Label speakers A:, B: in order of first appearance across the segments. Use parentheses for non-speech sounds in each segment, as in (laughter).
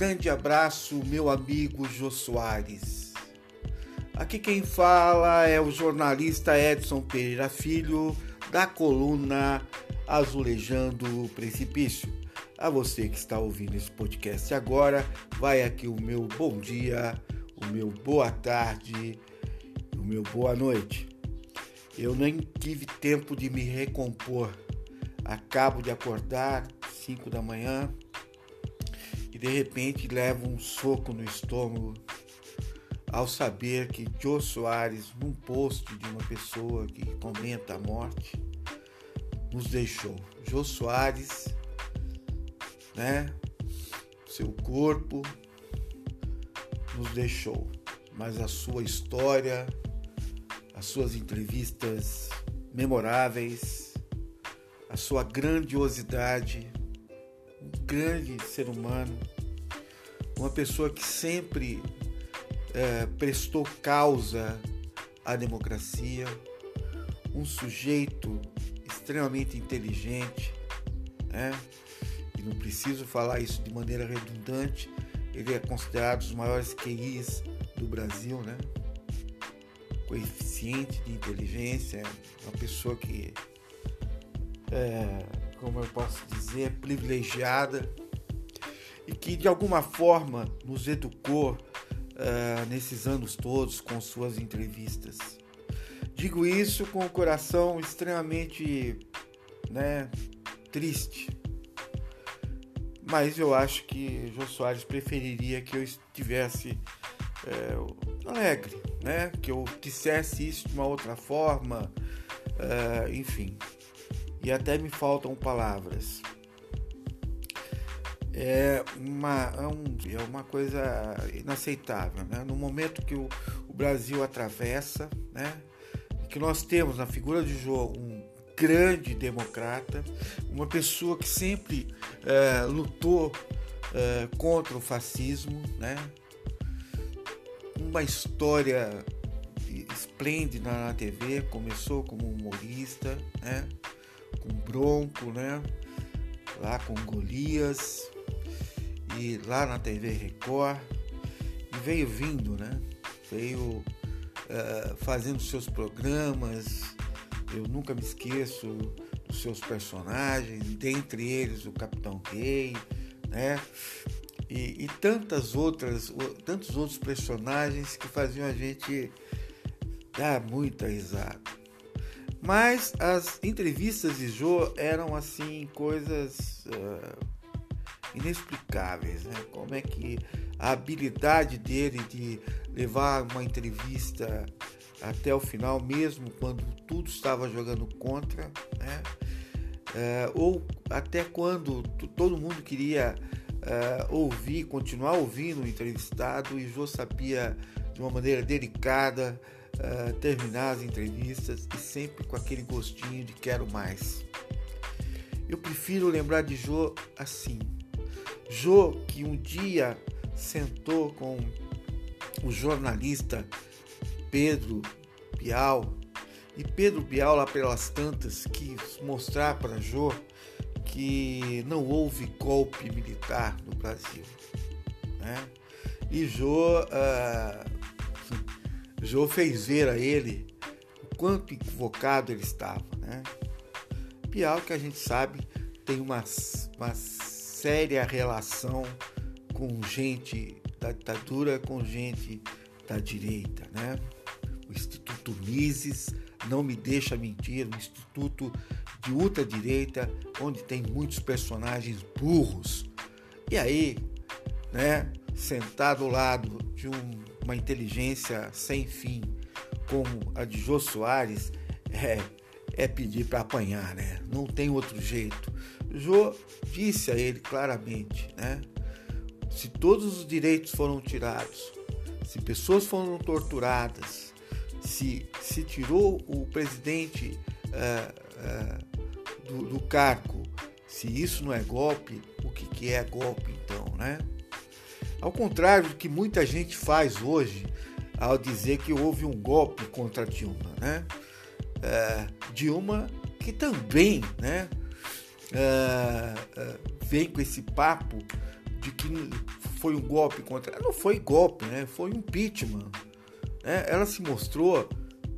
A: grande abraço, meu amigo Jô Soares. Aqui quem fala é o jornalista Edson Pereira Filho, da coluna Azulejando o Precipício. A você que está ouvindo esse podcast agora, vai aqui o meu bom dia, o meu boa tarde, o meu boa noite. Eu nem tive tempo de me recompor. Acabo de acordar, 5 da manhã, de repente levo um soco no estômago ao saber que Joe Soares, num post de uma pessoa que comenta a morte, nos deixou. Jô Soares, né? Seu corpo nos deixou, mas a sua história, as suas entrevistas memoráveis, a sua grandiosidade, grande ser humano, uma pessoa que sempre é, prestou causa à democracia, um sujeito extremamente inteligente, né? E não preciso falar isso de maneira redundante, ele é considerado um dos maiores QIs do Brasil, né? Coeficiente de inteligência, uma pessoa que, é, como eu posso dizer, privilegiada e que de alguma forma nos educou uh, nesses anos todos com suas entrevistas. Digo isso com o coração extremamente né, triste. Mas eu acho que Jô Soares preferiria que eu estivesse é, alegre, né? que eu dissesse isso de uma outra forma, é, enfim. E até me faltam palavras. É uma, é, um, é uma coisa inaceitável. Né? No momento que o, o Brasil atravessa, né? que nós temos na figura de Jô um grande democrata, uma pessoa que sempre é, lutou é, contra o fascismo, né? uma história esplêndida na TV, começou como humorista, né? Com Bronco, né? lá com Golias, e lá na TV Record, e veio vindo, né? veio uh, fazendo seus programas. Eu nunca me esqueço dos seus personagens, dentre eles o Capitão Gay, né? E, e, tantas outras, tantos outros personagens que faziam a gente dar muita risada. Mas as entrevistas de Jô eram assim coisas uh, inexplicáveis, né? Como é que a habilidade dele de levar uma entrevista até o final, mesmo quando tudo estava jogando contra, né? É, ou até quando todo mundo queria é, ouvir, continuar ouvindo o entrevistado e Jô sabia de uma maneira delicada é, terminar as entrevistas e sempre com aquele gostinho de quero mais. Eu prefiro lembrar de Jô assim. Jô que um dia sentou com o jornalista Pedro Bial e Pedro Bial lá pelas tantas quis mostrar para Jô que não houve golpe militar no Brasil, né? E Jô, uh, Jô fez ver a ele o quanto equivocado ele estava, né? Bial que a gente sabe tem uma, uma séria relação com gente da ditadura, com gente da direita, né? O Instituto Mises não me deixa mentir, um instituto de ultradireita, onde tem muitos personagens burros. E aí, né, sentado ao lado de um, uma inteligência sem fim, como a de Jô Soares, é, é pedir para apanhar, né? Não tem outro jeito. Jô disse a ele claramente, né? Se todos os direitos foram tirados, se pessoas foram torturadas, se se tirou o presidente uh, uh, do, do, cargo, se isso não é golpe, o que, que é golpe então, né? Ao contrário do que muita gente faz hoje ao dizer que houve um golpe contra Dilma, né? Uh, Dilma que também, né? vem com esse papo de que foi um golpe contra. Não foi golpe, né? Foi um impeachment. Né? Ela se mostrou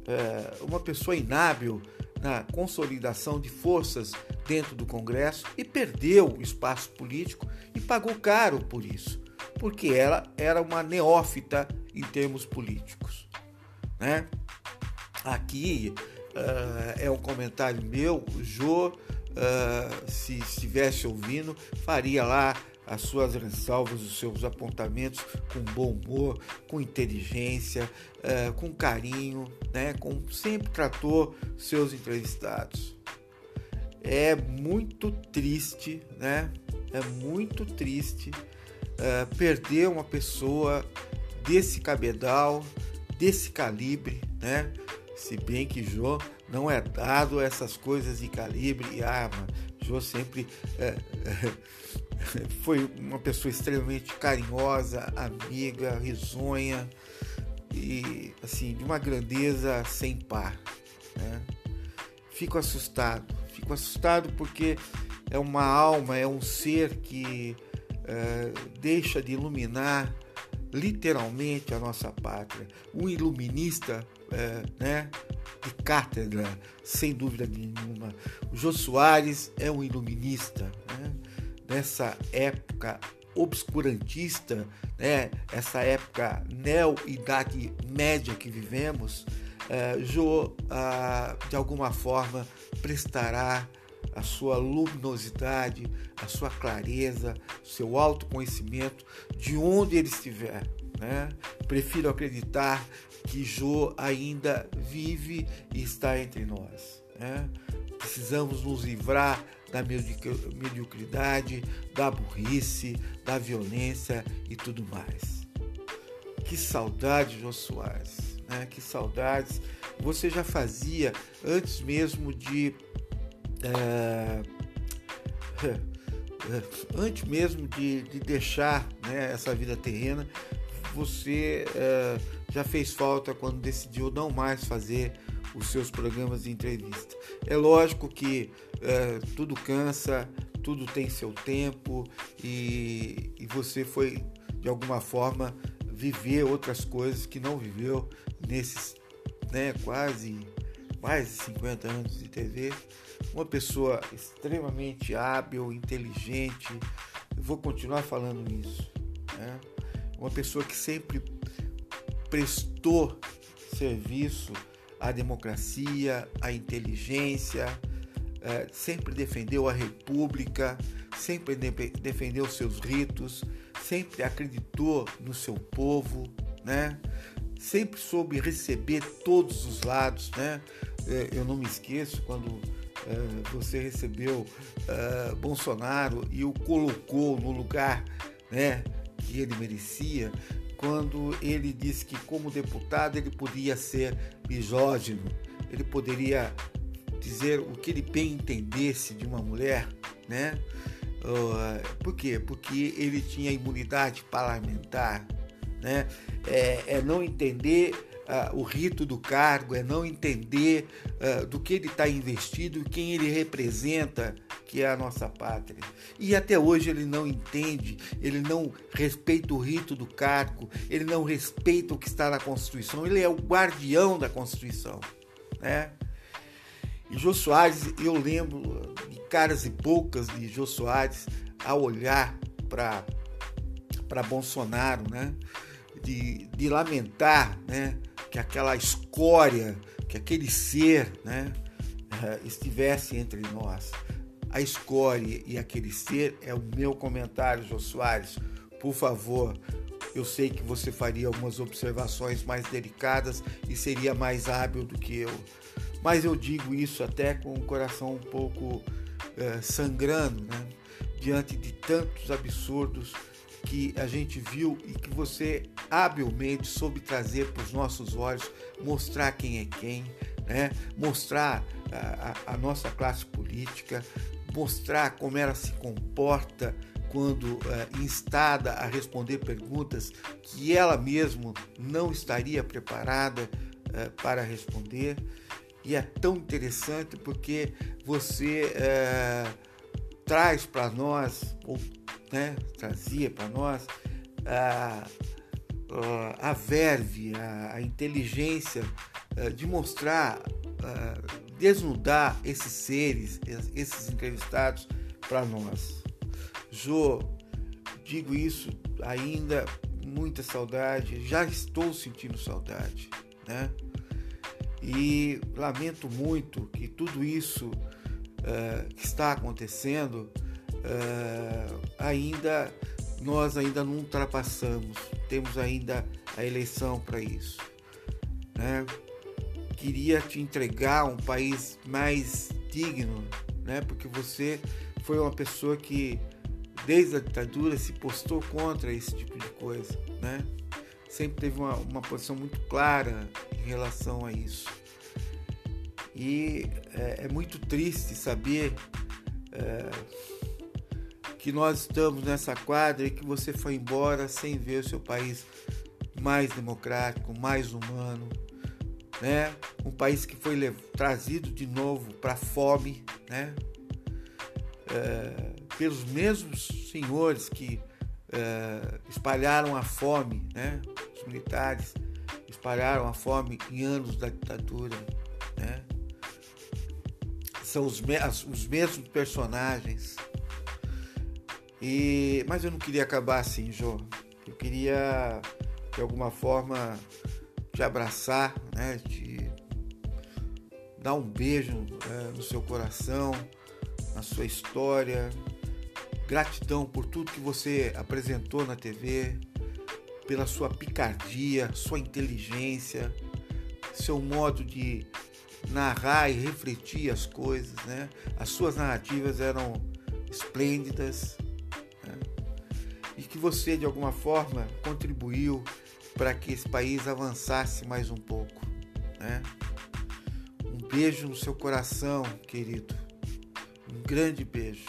A: é, uma pessoa inábil na consolidação de forças dentro do Congresso e perdeu o espaço político e pagou caro por isso, porque ela era uma neófita em termos políticos. Né? Aqui uh, é um comentário meu, Jô, uh, se estivesse ouvindo, faria lá as suas ressalvas, os seus apontamentos com bom humor, com inteligência, uh, com carinho, né? como sempre tratou seus entrevistados. É muito triste, né? É muito triste uh, perder uma pessoa desse cabedal, desse calibre, né? Se bem que Jô não é dado a essas coisas de calibre e arma. Jô sempre é, (laughs) foi uma pessoa extremamente carinhosa, amiga, risonha e assim de uma grandeza sem par. Né? Fico assustado, fico assustado porque é uma alma, é um ser que é, deixa de iluminar literalmente a nossa pátria. Um iluminista, é, né, de cátedra, sem dúvida nenhuma. O Jô Soares é um iluminista, né? nessa época obscurantista, né? essa época neo-idade média que vivemos, é, Jô, ah, de alguma forma, prestará a sua luminosidade, a sua clareza, seu autoconhecimento de onde ele estiver. Né? Prefiro acreditar que Jô ainda vive e está entre nós. Né? Precisamos nos livrar da mediocridade, da burrice, da violência e tudo mais. Que saudade, Jô Soares, né? que saudades. Você já fazia antes mesmo de. É, (laughs) antes mesmo de, de deixar né, essa vida terrena, você é, já fez falta quando decidiu não mais fazer os seus programas de entrevista. É lógico que é, tudo cansa, tudo tem seu tempo e, e você foi de alguma forma viver outras coisas que não viveu nesses né, quase mais de 50 anos de TV. Uma pessoa extremamente hábil, inteligente. Eu vou continuar falando isso. Né? Uma pessoa que sempre prestou serviço à democracia, à inteligência, é, sempre defendeu a república, sempre defendeu seus ritos, sempre acreditou no seu povo, né? Sempre soube receber todos os lados. Né? É, eu não me esqueço quando é, você recebeu Bolsonaro e o colocou no lugar né, que ele merecia, quando ele disse que, como deputado, ele podia ser misógino, ele poderia dizer o que ele bem entendesse de uma mulher, né? Uh, por quê? Porque ele tinha imunidade parlamentar, né? É, é não entender uh, o rito do cargo, é não entender uh, do que ele está investido e quem ele representa que é a nossa pátria. E até hoje ele não entende, ele não respeita o rito do cargo, ele não respeita o que está na Constituição, ele é o guardião da Constituição. Né? E Jô Soares, eu lembro de caras e poucas de Jô Soares a olhar para Bolsonaro, né? De, de lamentar né? que aquela escória, que aquele ser né? Eh, estivesse entre nós a escolhe e aquele ser é o meu comentário, Jô Soares. Por favor, eu sei que você faria algumas observações mais delicadas e seria mais hábil do que eu. Mas eu digo isso até com o coração um pouco é, sangrando, né? Diante de tantos absurdos que a gente viu e que você habilmente soube trazer para os nossos olhos, mostrar quem é quem, né? mostrar a, a, nossa classe política, mostrar como ela se comporta quando uh, instada a responder perguntas que ela mesma não estaria preparada uh, para responder. E é tão interessante porque você uh, traz para nós, ou né, trazia para nós, a, a verve, a, a inteligência uh, de mostrar, uh, desnudar esses seres, esses entrevistados para nós. Jô, digo isso ainda, muita saudade, já estou sentindo saudade, né? E lamento muito que tudo isso uh, que está acontecendo uh, ainda nós ainda não ultrapassamos, temos ainda a eleição para isso. Né? Queria te entregar um país mais digno, né? porque você foi uma pessoa que desde a ditadura se postou contra esse tipo de coisa. Né? Sempre teve uma, uma posição muito clara em relação a isso. E é, é muito triste saber. É, que nós estamos nessa quadra e que você foi embora sem ver o seu país mais democrático, mais humano, né? Um país que foi trazido de novo para a fome, né? É, pelos mesmos senhores que é, espalharam a fome, né? Os militares espalharam a fome em anos da ditadura, né? São os, os mesmos personagens, e, mas eu não queria acabar assim, Jô. Eu queria, de alguma forma, te abraçar, né? Te dar um beijo é, no seu coração, na sua história. Gratidão por tudo que você apresentou na TV, pela sua picardia, sua inteligência, seu modo de narrar e refletir as coisas, né? As suas narrativas eram esplêndidas, e que você de alguma forma contribuiu para que esse país avançasse mais um pouco. Né? Um beijo no seu coração, querido. Um grande beijo.